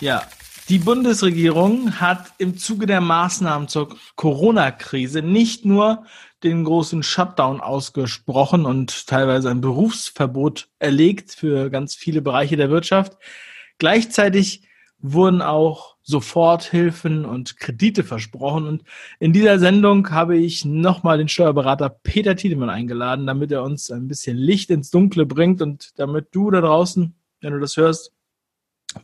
Ja, die Bundesregierung hat im Zuge der Maßnahmen zur Corona-Krise nicht nur den großen Shutdown ausgesprochen und teilweise ein Berufsverbot erlegt für ganz viele Bereiche der Wirtschaft. Gleichzeitig wurden auch Soforthilfen und Kredite versprochen. Und in dieser Sendung habe ich nochmal den Steuerberater Peter Tiedemann eingeladen, damit er uns ein bisschen Licht ins Dunkle bringt und damit du da draußen, wenn du das hörst,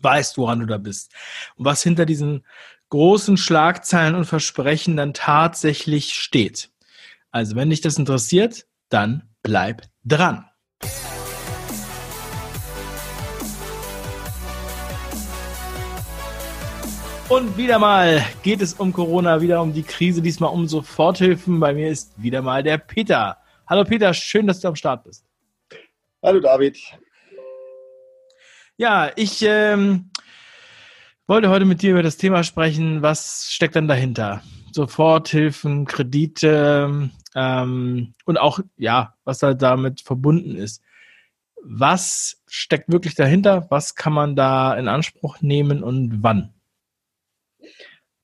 weißt, woran du da bist. Und was hinter diesen großen Schlagzeilen und Versprechen dann tatsächlich steht. Also, wenn dich das interessiert, dann bleib dran. Und wieder mal geht es um Corona, wieder um die Krise, diesmal um Soforthilfen. Bei mir ist wieder mal der Peter. Hallo Peter, schön, dass du am Start bist. Hallo David. Ja, ich ähm, wollte heute mit dir über das Thema sprechen, was steckt dann dahinter? Soforthilfen, Kredite ähm, und auch, ja, was halt damit verbunden ist. Was steckt wirklich dahinter? Was kann man da in Anspruch nehmen und wann?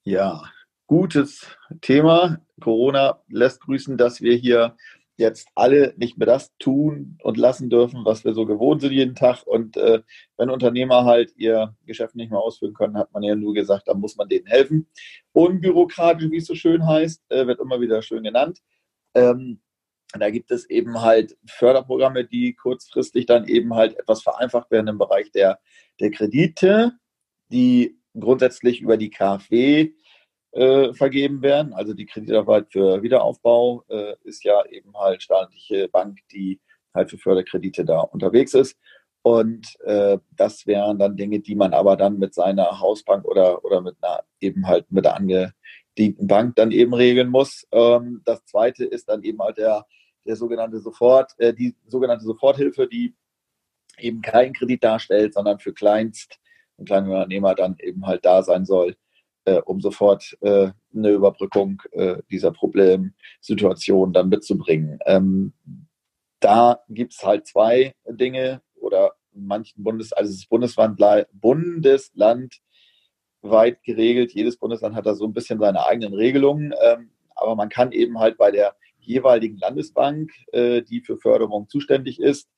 Ja, gutes Thema. Corona lässt grüßen, dass wir hier jetzt alle nicht mehr das tun und lassen dürfen, was wir so gewohnt sind jeden Tag. Und äh, wenn Unternehmer halt ihr Geschäft nicht mehr ausführen können, hat man ja nur gesagt, dann muss man denen helfen. Unbürokratisch, wie es so schön heißt, äh, wird immer wieder schön genannt. Ähm, da gibt es eben halt Förderprogramme, die kurzfristig dann eben halt etwas vereinfacht werden im Bereich der, der Kredite, die grundsätzlich über die KfW äh, vergeben werden. Also die Kreditarbeit für Wiederaufbau äh, ist ja eben halt staatliche Bank, die halt für Förderkredite da unterwegs ist. Und äh, das wären dann Dinge, die man aber dann mit seiner Hausbank oder, oder mit einer eben halt mit der angedienten Bank dann eben regeln muss. Ähm, das zweite ist dann eben halt der, der sogenannte Sofort, äh, die sogenannte Soforthilfe, die eben keinen Kredit darstellt, sondern für Kleinst- und Kleinunternehmer dann eben halt da sein soll, äh, um sofort äh, eine Überbrückung äh, dieser Problemsituation dann mitzubringen. Ähm, da gibt es halt zwei Dinge oder manchen Bundes, also es ist Bundesland, weit geregelt. Jedes Bundesland hat da so ein bisschen seine eigenen Regelungen, ähm, aber man kann eben halt bei der jeweiligen Landesbank, äh, die für Förderung zuständig ist,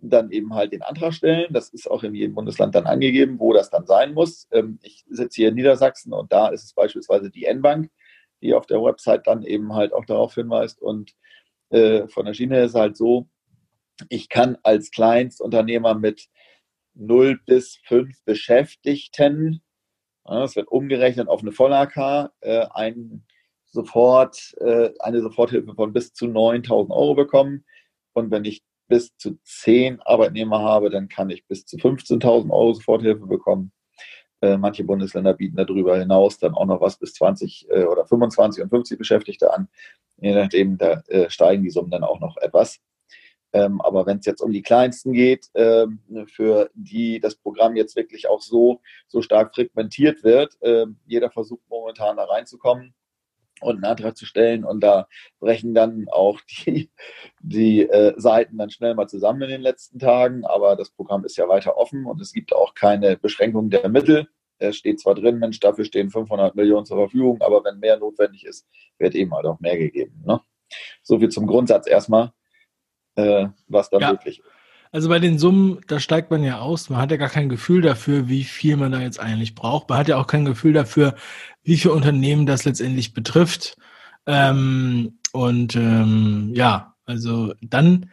dann eben halt den Antrag stellen. Das ist auch in jedem Bundesland dann angegeben, wo das dann sein muss. Ähm, ich sitze hier in Niedersachsen und da ist es beispielsweise die N-Bank, die auf der Website dann eben halt auch darauf hinweist. Und äh, von der Schiene ist es halt so, ich kann als Kleinstunternehmer mit 0 bis 5 Beschäftigten, das wird umgerechnet auf eine Voll-AK, äh, ein sofort, äh, eine Soforthilfe von bis zu 9.000 Euro bekommen. Und wenn ich bis zu zehn Arbeitnehmer habe, dann kann ich bis zu 15.000 Euro Soforthilfe bekommen. Äh, manche Bundesländer bieten darüber hinaus dann auch noch was bis 20 äh, oder 25 und 50 Beschäftigte an. Je nachdem, da äh, steigen die Summen dann auch noch etwas. Ähm, aber wenn es jetzt um die Kleinsten geht, ähm, für die das Programm jetzt wirklich auch so, so stark frequentiert wird, ähm, jeder versucht momentan da reinzukommen, und einen Antrag zu stellen. Und da brechen dann auch die, die äh, Seiten dann schnell mal zusammen in den letzten Tagen. Aber das Programm ist ja weiter offen und es gibt auch keine Beschränkung der Mittel. Es steht zwar drin, Mensch, dafür stehen 500 Millionen zur Verfügung, aber wenn mehr notwendig ist, wird eben halt auch mehr gegeben. Ne? So viel zum Grundsatz erstmal, äh, was da ja. möglich ist. Also bei den Summen, da steigt man ja aus. Man hat ja gar kein Gefühl dafür, wie viel man da jetzt eigentlich braucht. Man hat ja auch kein Gefühl dafür, wie viele Unternehmen das letztendlich betrifft. Ähm, und ähm, ja, also dann,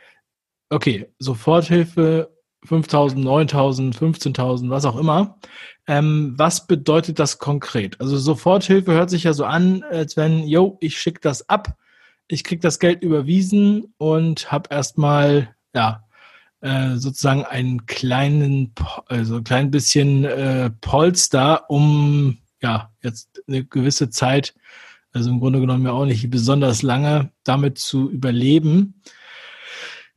okay, Soforthilfe 5.000, 9.000, 15.000, was auch immer. Ähm, was bedeutet das konkret? Also Soforthilfe hört sich ja so an, als wenn, yo, ich schicke das ab, ich krieg das Geld überwiesen und habe erstmal, ja, äh, sozusagen einen kleinen, also ein klein bisschen äh, Polster, um ja jetzt eine gewisse Zeit, also im Grunde genommen ja auch nicht besonders lange, damit zu überleben.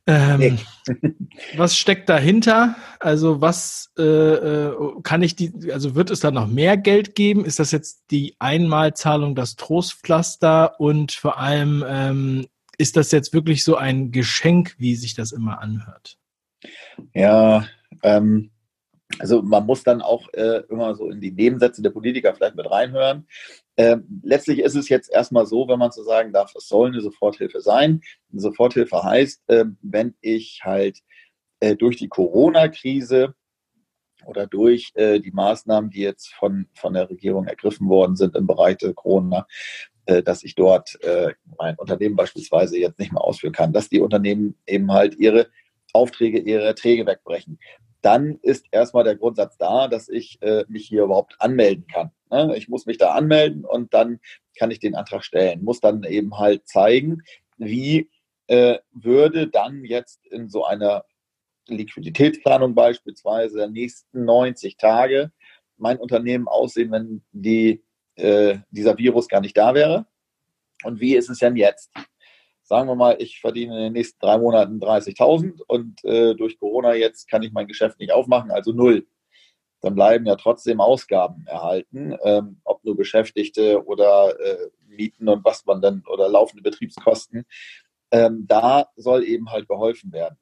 Ähm, was steckt dahinter? Also was äh, äh, kann ich die, also wird es da noch mehr Geld geben? Ist das jetzt die Einmalzahlung, das Trostpflaster und vor allem ähm, ist das jetzt wirklich so ein Geschenk, wie sich das immer anhört? Ja, ähm, Also man muss dann auch äh, immer so in die Nebensätze der Politiker vielleicht mit reinhören. Ähm, letztlich ist es jetzt erstmal so, wenn man so sagen darf, es soll eine Soforthilfe sein. Eine Soforthilfe heißt, äh, wenn ich halt äh, durch die Corona-Krise oder durch äh, die Maßnahmen, die jetzt von, von der Regierung ergriffen worden sind im Bereich der Corona, äh, dass ich dort äh, mein Unternehmen beispielsweise jetzt nicht mehr ausführen kann, dass die Unternehmen eben halt ihre Aufträge, ihre Erträge wegbrechen dann ist erstmal der Grundsatz da, dass ich äh, mich hier überhaupt anmelden kann. Ne? Ich muss mich da anmelden und dann kann ich den Antrag stellen. Muss dann eben halt zeigen, wie äh, würde dann jetzt in so einer Liquiditätsplanung beispielsweise der nächsten 90 Tage mein Unternehmen aussehen, wenn die, äh, dieser Virus gar nicht da wäre? Und wie ist es denn jetzt? Sagen wir mal, ich verdiene in den nächsten drei Monaten 30.000 und äh, durch Corona jetzt kann ich mein Geschäft nicht aufmachen, also null. Dann bleiben ja trotzdem Ausgaben erhalten, ähm, ob nur Beschäftigte oder äh, Mieten und was man dann oder laufende Betriebskosten. Ähm, da soll eben halt geholfen werden.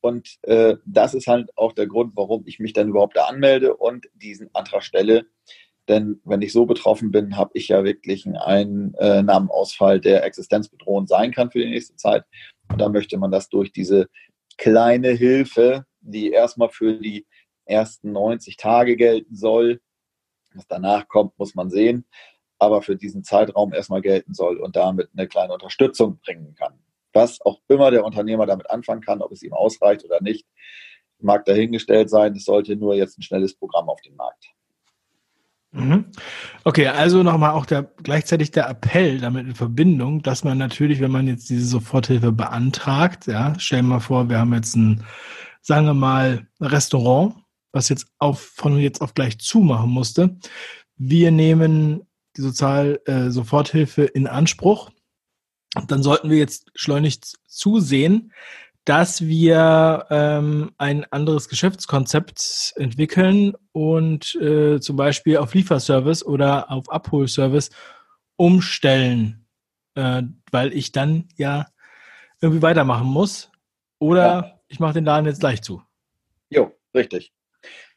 Und äh, das ist halt auch der Grund, warum ich mich dann überhaupt da anmelde und diesen Antrag stelle, denn wenn ich so betroffen bin, habe ich ja wirklich einen Einnahmenausfall, der existenzbedrohend sein kann für die nächste Zeit. Und da möchte man das durch diese kleine Hilfe, die erstmal für die ersten 90 Tage gelten soll, was danach kommt, muss man sehen, aber für diesen Zeitraum erstmal gelten soll und damit eine kleine Unterstützung bringen kann. Was auch immer der Unternehmer damit anfangen kann, ob es ihm ausreicht oder nicht, mag dahingestellt sein. Es sollte nur jetzt ein schnelles Programm auf den Markt. Mhm. Okay, also nochmal auch der, gleichzeitig der Appell damit in Verbindung, dass man natürlich, wenn man jetzt diese Soforthilfe beantragt, ja, stellen wir mal vor, wir haben jetzt ein, sagen wir mal, Restaurant, was jetzt auf, von jetzt auf gleich zumachen musste. Wir nehmen die Sozial, äh, Soforthilfe in Anspruch. Dann sollten wir jetzt schleunigst zusehen, dass wir ähm, ein anderes Geschäftskonzept entwickeln und äh, zum Beispiel auf Lieferservice oder auf Abholservice umstellen, äh, weil ich dann ja irgendwie weitermachen muss. Oder ja. ich mache den Laden jetzt gleich zu. Jo, richtig.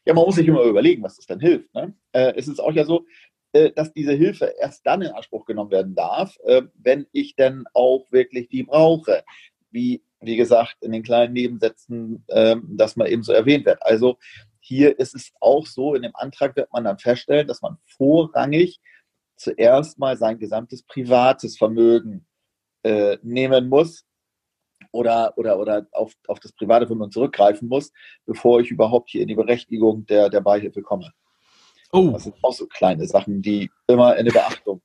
Ja, man muss sich immer überlegen, was das dann hilft. Ne? Äh, es ist auch ja so, äh, dass diese Hilfe erst dann in Anspruch genommen werden darf, äh, wenn ich denn auch wirklich die brauche. Wie wie gesagt, in den kleinen Nebensätzen, ähm, dass man eben so erwähnt wird. Also hier ist es auch so, in dem Antrag wird man dann feststellen, dass man vorrangig zuerst mal sein gesamtes privates Vermögen äh, nehmen muss oder, oder, oder auf, auf das private Vermögen zurückgreifen muss, bevor ich überhaupt hier in die Berechtigung der, der Beihilfe komme. Oh. Das sind auch so kleine Sachen, die immer in der Beachtung.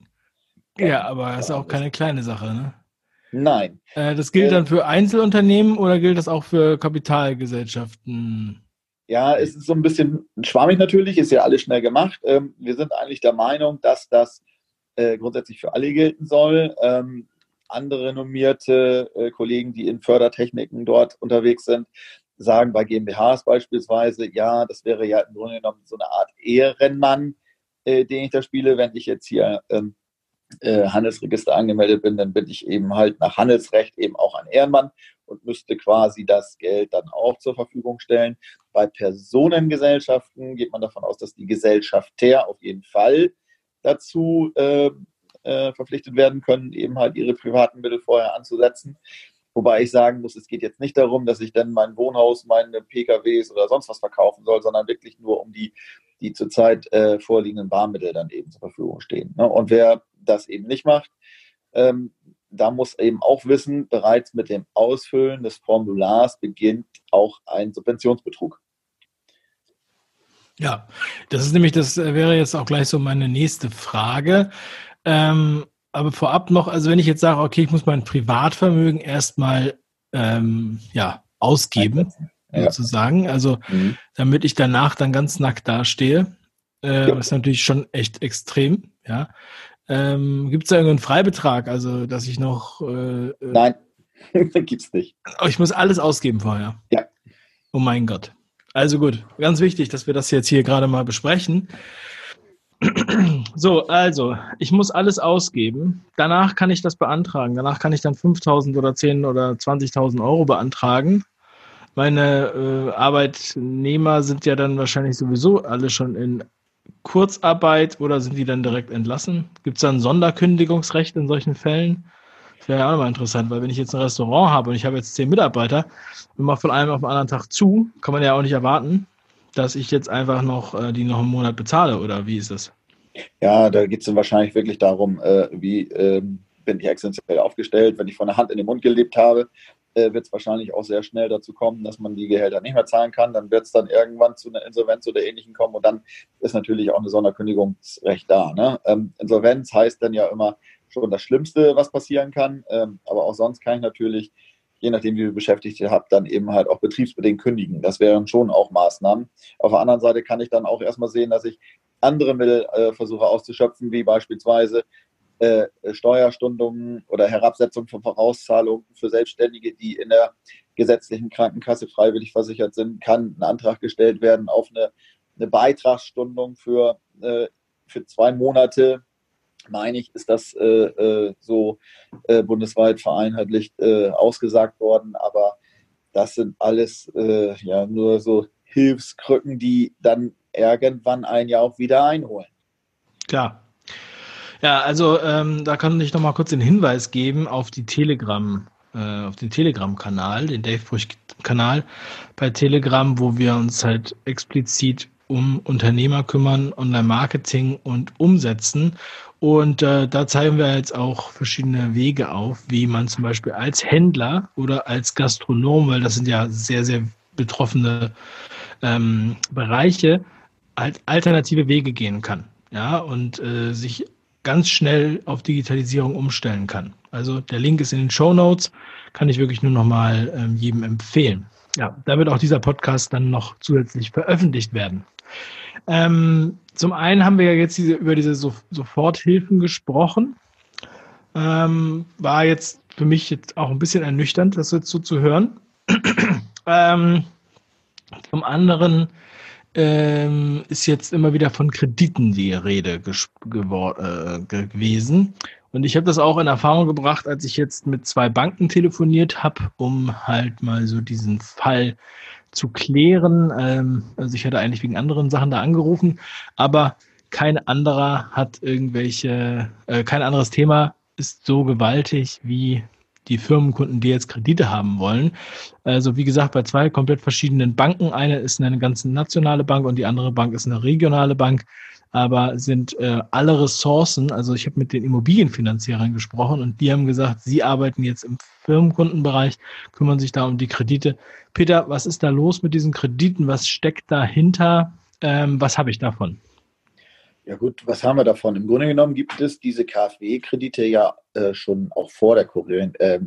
Ja, aber das ist auch keine kleine Sache, ne? Nein. Äh, das gilt äh, dann für Einzelunternehmen oder gilt das auch für Kapitalgesellschaften? Ja, es ist so ein bisschen schwammig natürlich, ist ja alles schnell gemacht. Ähm, wir sind eigentlich der Meinung, dass das äh, grundsätzlich für alle gelten soll. Ähm, andere renommierte äh, Kollegen, die in Fördertechniken dort unterwegs sind, sagen bei GmbHs beispielsweise, ja, das wäre ja im Grunde genommen so eine Art Ehrenmann, den ich da spiele, wenn ich jetzt hier ähm, äh, Handelsregister angemeldet bin, dann bin ich eben halt nach Handelsrecht eben auch ein Ehrenmann und müsste quasi das Geld dann auch zur Verfügung stellen. Bei Personengesellschaften geht man davon aus, dass die Gesellschafter auf jeden Fall dazu äh, äh, verpflichtet werden können, eben halt ihre privaten Mittel vorher anzusetzen. Wobei ich sagen muss, es geht jetzt nicht darum, dass ich dann mein Wohnhaus, meine PKWs oder sonst was verkaufen soll, sondern wirklich nur um die, die zurzeit äh, vorliegenden Barmittel dann eben zur Verfügung stehen. Ne? Und wer das eben nicht macht, ähm, da muss eben auch wissen, bereits mit dem Ausfüllen des Formulars beginnt auch ein Subventionsbetrug. Ja, das ist nämlich, das wäre jetzt auch gleich so meine nächste Frage. Ähm, aber vorab noch, also wenn ich jetzt sage, okay, ich muss mein Privatvermögen erstmal ähm, ja, ausgeben, ja. sozusagen, also mhm. damit ich danach dann ganz nackt dastehe, äh, ja. ist natürlich schon echt extrem, ja. Ähm, Gibt es da irgendeinen Freibetrag, also dass ich noch äh, äh Nein, gibt's nicht. Oh, ich muss alles ausgeben vorher. Ja. Oh mein Gott. Also gut, ganz wichtig, dass wir das jetzt hier gerade mal besprechen. So, also, ich muss alles ausgeben. Danach kann ich das beantragen. Danach kann ich dann 5.000 oder 10.000 oder 20.000 Euro beantragen. Meine äh, Arbeitnehmer sind ja dann wahrscheinlich sowieso alle schon in Kurzarbeit oder sind die dann direkt entlassen? Gibt es da ein Sonderkündigungsrecht in solchen Fällen? Das wäre ja auch nochmal interessant, weil wenn ich jetzt ein Restaurant habe und ich habe jetzt zehn Mitarbeiter und mache von einem auf den anderen Tag zu, kann man ja auch nicht erwarten, dass ich jetzt einfach noch äh, die noch einen Monat bezahle oder wie ist das? Ja, da geht es dann wahrscheinlich wirklich darum, äh, wie ähm, bin ich existenziell aufgestellt. Wenn ich von der Hand in den Mund gelebt habe, äh, wird es wahrscheinlich auch sehr schnell dazu kommen, dass man die Gehälter nicht mehr zahlen kann. Dann wird es dann irgendwann zu einer Insolvenz oder Ähnlichem kommen und dann ist natürlich auch eine Sonderkündigungsrecht da. Ne? Ähm, Insolvenz heißt dann ja immer schon das Schlimmste, was passieren kann. Ähm, aber auch sonst kann ich natürlich, je nachdem, wie ihr beschäftigt habt, dann eben halt auch betriebsbedingt kündigen. Das wären schon auch Maßnahmen. Auf der anderen Seite kann ich dann auch erstmal sehen, dass ich andere Mittel äh, versuche auszuschöpfen, wie beispielsweise äh, Steuerstundungen oder Herabsetzung von Vorauszahlungen für Selbstständige, die in der gesetzlichen Krankenkasse freiwillig versichert sind, kann ein Antrag gestellt werden auf eine, eine Beitragsstundung für, äh, für zwei Monate. Meine ich, ist das äh, äh so äh, bundesweit vereinheitlicht ausgesagt worden, aber das sind alles ja nur so Hilfskrücken, die dann irgendwann ein Jahr auch wieder einholen. Klar, ja, also ähm, da kann ich noch mal kurz den Hinweis geben auf die Telegram, äh, auf den Telegram-Kanal, den Dave Bruch-Kanal bei Telegram, wo wir uns halt explizit um Unternehmer kümmern, Online-Marketing und Umsetzen. Und äh, da zeigen wir jetzt auch verschiedene Wege auf, wie man zum Beispiel als Händler oder als Gastronom, weil das sind ja sehr, sehr betroffene ähm, Bereiche, halt alternative Wege gehen kann. Ja, und äh, sich ganz schnell auf Digitalisierung umstellen kann. Also der Link ist in den Show Notes, kann ich wirklich nur noch mal ähm, jedem empfehlen. Ja, da wird auch dieser Podcast dann noch zusätzlich veröffentlicht werden. Ähm, zum einen haben wir ja jetzt diese, über diese so Soforthilfen gesprochen. Ähm, war jetzt für mich jetzt auch ein bisschen ernüchternd, das jetzt so zu hören. ähm, zum anderen ähm, ist jetzt immer wieder von Krediten die Rede äh, gewesen. Und ich habe das auch in Erfahrung gebracht, als ich jetzt mit zwei Banken telefoniert habe, um halt mal so diesen Fall zu klären. Ähm, also ich hatte eigentlich wegen anderen Sachen da angerufen, aber kein anderer hat irgendwelche, äh, kein anderes Thema ist so gewaltig wie die Firmenkunden, die jetzt Kredite haben wollen. Also wie gesagt, bei zwei komplett verschiedenen Banken. Eine ist eine ganz nationale Bank und die andere Bank ist eine regionale Bank. Aber sind äh, alle Ressourcen, also ich habe mit den Immobilienfinanzierern gesprochen und die haben gesagt, sie arbeiten jetzt im Firmenkundenbereich, kümmern sich da um die Kredite. Peter, was ist da los mit diesen Krediten? Was steckt dahinter? Ähm, was habe ich davon? Ja gut, was haben wir davon? Im Grunde genommen gibt es diese KfW-Kredite ja äh, schon auch vor der äh,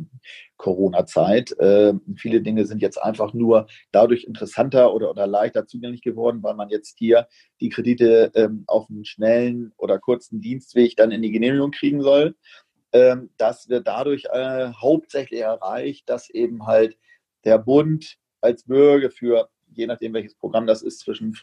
Corona-Zeit. Äh, viele Dinge sind jetzt einfach nur dadurch interessanter oder, oder leichter zugänglich geworden, weil man jetzt hier die Kredite ähm, auf einen schnellen oder kurzen Dienstweg dann in die Genehmigung kriegen soll. Ähm, das wird dadurch äh, hauptsächlich erreicht, dass eben halt der Bund als Bürger für, je nachdem welches Programm das ist, zwischen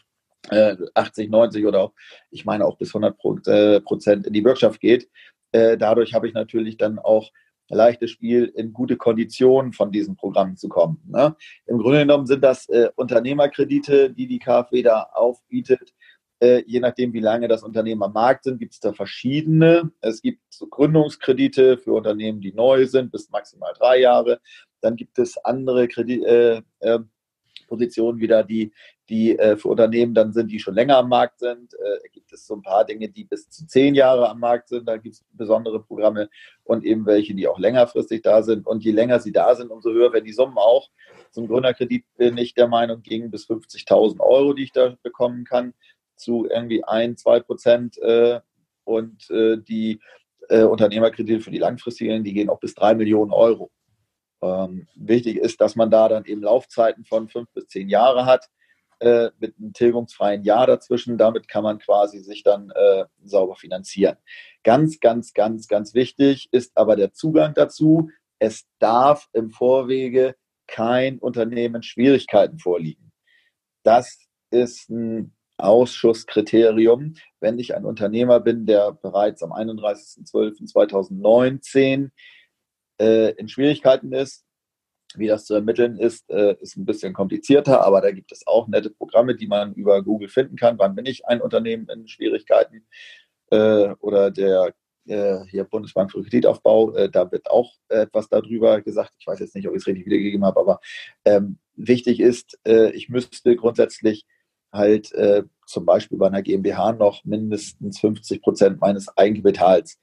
80, äh, 90 oder auch, ich meine auch bis 100 äh, Prozent in die Wirtschaft geht. Äh, dadurch habe ich natürlich dann auch leichtes Spiel, in gute Konditionen von diesen Programmen zu kommen. Ne? Im Grunde genommen sind das Unternehmerkredite, die die KfW da aufbietet. Je nachdem, wie lange das Unternehmen am Markt sind, gibt es da verschiedene. Es gibt Gründungskredite für Unternehmen, die neu sind, bis maximal drei Jahre. Dann gibt es andere Kredit, äh, Positionen wieder, die die äh, für Unternehmen dann sind, die schon länger am Markt sind. Äh, gibt es so ein paar Dinge, die bis zu zehn Jahre am Markt sind. Da gibt es besondere Programme und eben welche, die auch längerfristig da sind. Und je länger sie da sind, umso höher werden die Summen auch. Zum Gründerkredit bin ich der Meinung, ging bis 50.000 Euro, die ich da bekommen kann, zu irgendwie ein, zwei Prozent. Äh, und äh, die äh, Unternehmerkredite für die langfristigen, die gehen auch bis drei Millionen Euro. Ähm, wichtig ist, dass man da dann eben Laufzeiten von fünf bis zehn Jahre hat äh, mit einem tilgungsfreien Jahr dazwischen. Damit kann man quasi sich dann äh, sauber finanzieren. Ganz, ganz, ganz, ganz wichtig ist aber der Zugang dazu. Es darf im Vorwege kein Unternehmen Schwierigkeiten vorliegen. Das ist ein Ausschusskriterium. Wenn ich ein Unternehmer bin, der bereits am 31.12.2019 äh, in Schwierigkeiten ist, Wie das zu ermitteln ist, äh, ist ein bisschen komplizierter, aber da gibt es auch nette Programme, die man über Google finden kann. Wann bin ich ein Unternehmen in Schwierigkeiten? Äh, oder der äh, hier Bundesbank für Kreditaufbau, äh, da wird auch etwas darüber gesagt. Ich weiß jetzt nicht, ob ich es richtig wiedergegeben habe, aber ähm, wichtig ist, äh, ich müsste grundsätzlich halt äh, zum Beispiel bei einer GmbH noch mindestens 50 Prozent meines Eigenkapitals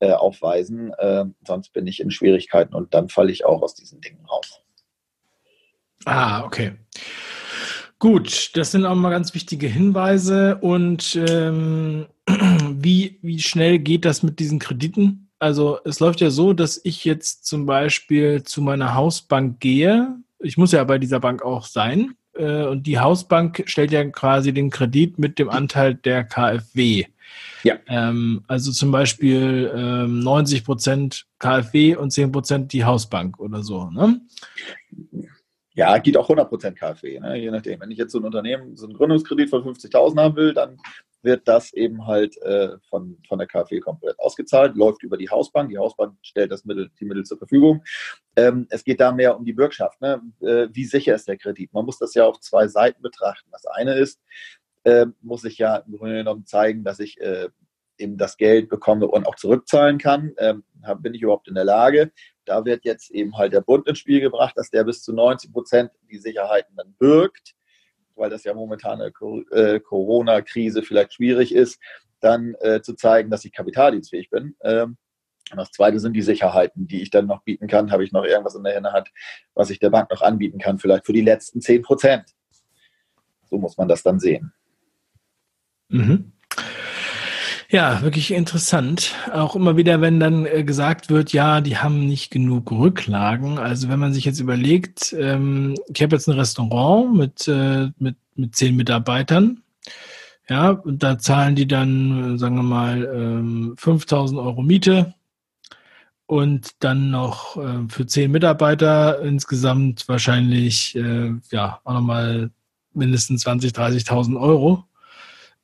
äh, aufweisen. Äh, sonst bin ich in Schwierigkeiten und dann falle ich auch aus diesen Dingen raus. Ah, okay. Gut, das sind auch mal ganz wichtige Hinweise. Und ähm, wie, wie schnell geht das mit diesen Krediten? Also es läuft ja so, dass ich jetzt zum Beispiel zu meiner Hausbank gehe. Ich muss ja bei dieser Bank auch sein. Äh, und die Hausbank stellt ja quasi den Kredit mit dem Anteil der KfW. Ja. Ähm, also zum Beispiel ähm, 90 Prozent KfW und 10 Prozent die Hausbank oder so. Ne? Ja, geht auch 100 Prozent KfW, ne? je nachdem. Wenn ich jetzt so ein Unternehmen, so einen Gründungskredit von 50.000 haben will, dann wird das eben halt äh, von, von der KfW komplett ausgezahlt, läuft über die Hausbank. Die Hausbank stellt das Mittel, die Mittel zur Verfügung. Ähm, es geht da mehr um die Bürgschaft. Ne? Äh, wie sicher ist der Kredit? Man muss das ja auf zwei Seiten betrachten. Das eine ist, äh, muss ich ja im Grunde genommen zeigen, dass ich äh, eben das Geld bekomme und auch zurückzahlen kann. Ähm, bin ich überhaupt in der Lage? Da wird jetzt eben halt der Bund ins Spiel gebracht, dass der bis zu 90 Prozent die Sicherheiten dann birgt weil das ja momentan eine äh, Corona-Krise vielleicht schwierig ist, dann äh, zu zeigen, dass ich kapitaldienstfähig bin. Ähm, und das Zweite sind die Sicherheiten, die ich dann noch bieten kann. Habe ich noch irgendwas in der Hand, was ich der Bank noch anbieten kann, vielleicht für die letzten 10 Prozent. So muss man das dann sehen. Mhm. Ja, wirklich interessant. Auch immer wieder, wenn dann äh, gesagt wird, ja, die haben nicht genug Rücklagen. Also wenn man sich jetzt überlegt, ähm, ich habe jetzt ein Restaurant mit, äh, mit, mit zehn Mitarbeitern. Ja, und da zahlen die dann, äh, sagen wir mal, ähm, 5000 Euro Miete und dann noch äh, für zehn Mitarbeiter insgesamt wahrscheinlich, ja, auch nochmal mindestens 20, 30.000 Euro.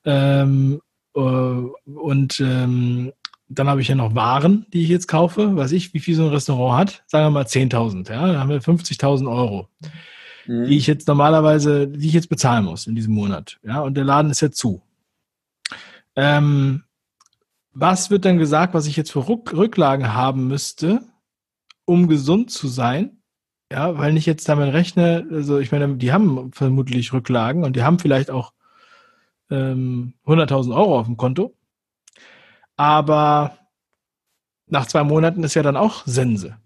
Ähm, und ähm, dann habe ich ja noch Waren, die ich jetzt kaufe. Weiß ich, wie viel so ein Restaurant hat? Sagen wir mal 10.000. Ja, dann haben wir 50.000 Euro, mhm. die ich jetzt normalerweise, die ich jetzt bezahlen muss in diesem Monat. Ja, und der Laden ist ja zu. Ähm, was wird dann gesagt, was ich jetzt für Rücklagen haben müsste, um gesund zu sein? Ja, weil ich jetzt damit rechne, also ich meine, die haben vermutlich Rücklagen und die haben vielleicht auch ähm, 100.000 Euro auf dem Konto. Aber nach zwei Monaten ist ja dann auch Sense.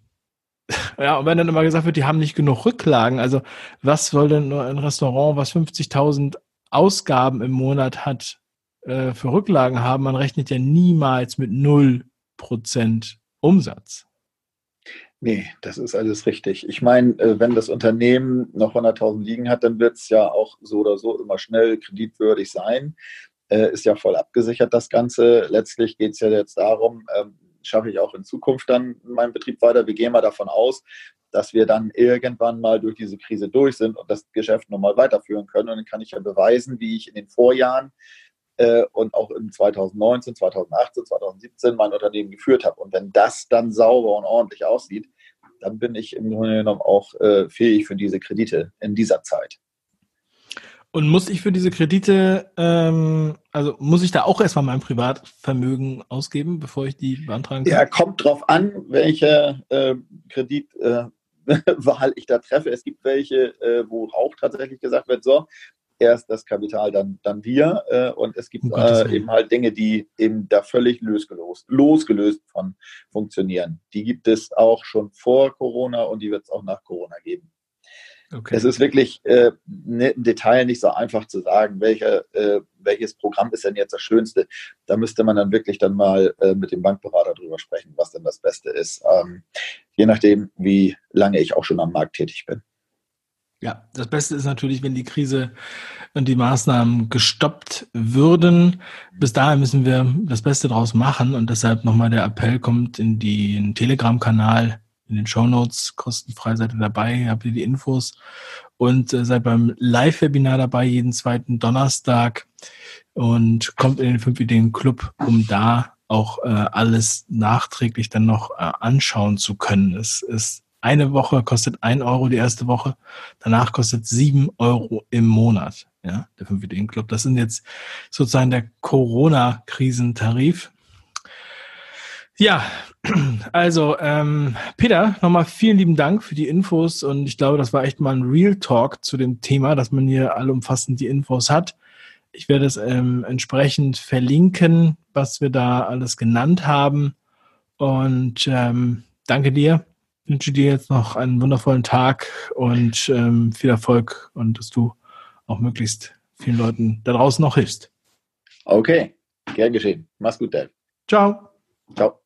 Ja, und wenn dann immer gesagt wird, die haben nicht genug Rücklagen, also was soll denn nur ein Restaurant, was 50.000 Ausgaben im Monat hat, äh, für Rücklagen haben? Man rechnet ja niemals mit 0% Umsatz. Nee, das ist alles richtig. Ich meine, äh, wenn das Unternehmen noch 100.000 liegen hat, dann wird es ja auch so oder so immer schnell kreditwürdig sein. Äh, ist ja voll abgesichert, das Ganze. Letztlich geht es ja jetzt darum, ähm, schaffe ich auch in Zukunft dann meinen Betrieb weiter. Wir gehen mal davon aus, dass wir dann irgendwann mal durch diese Krise durch sind und das Geschäft nochmal weiterführen können. Und dann kann ich ja beweisen, wie ich in den Vorjahren äh, und auch in 2019, 2018, 2017 mein Unternehmen geführt habe. Und wenn das dann sauber und ordentlich aussieht, dann bin ich im Grunde genommen auch äh, fähig für diese Kredite in dieser Zeit. Und muss ich für diese Kredite, ähm, also muss ich da auch erstmal mein Privatvermögen ausgeben, bevor ich die beantragen kann? Ja, kommt drauf an, welche äh, Kreditwahl äh, ich da treffe. Es gibt welche, äh, wo auch tatsächlich gesagt wird, so, erst das Kapital, dann, dann wir. Äh, und es gibt äh, eben halt Dinge, die eben da völlig losgelöst, losgelöst von funktionieren. Die gibt es auch schon vor Corona und die wird es auch nach Corona geben. Okay. Es ist wirklich äh, ne, im Detail nicht so einfach zu sagen, welche, äh, welches Programm ist denn jetzt das Schönste. Da müsste man dann wirklich dann mal äh, mit dem Bankberater drüber sprechen, was denn das Beste ist. Ähm, je nachdem, wie lange ich auch schon am Markt tätig bin. Ja, das Beste ist natürlich, wenn die Krise und die Maßnahmen gestoppt würden. Bis dahin müssen wir das Beste draus machen und deshalb nochmal der Appell kommt in den Telegram-Kanal, in den Show Notes, kostenfrei seid ihr dabei, habt ihr die Infos und äh, seid beim Live-Webinar dabei, jeden zweiten Donnerstag und kommt in den 5 Ideen Club, um da auch äh, alles nachträglich dann noch äh, anschauen zu können. Es ist eine Woche kostet ein Euro die erste Woche, danach kostet sieben Euro im Monat. Ja, der 5 Ideen Club. Das sind jetzt sozusagen der Corona-Krisentarif. Ja, also ähm, Peter, nochmal vielen lieben Dank für die Infos und ich glaube, das war echt mal ein Real Talk zu dem Thema, dass man hier allumfassend die Infos hat. Ich werde es ähm, entsprechend verlinken, was wir da alles genannt haben und ähm, danke dir. Ich wünsche dir jetzt noch einen wundervollen Tag und ähm, viel Erfolg und dass du auch möglichst vielen Leuten da draußen noch hilfst. Okay, gern geschehen. Mach's gut, Dave. Ciao. Ciao.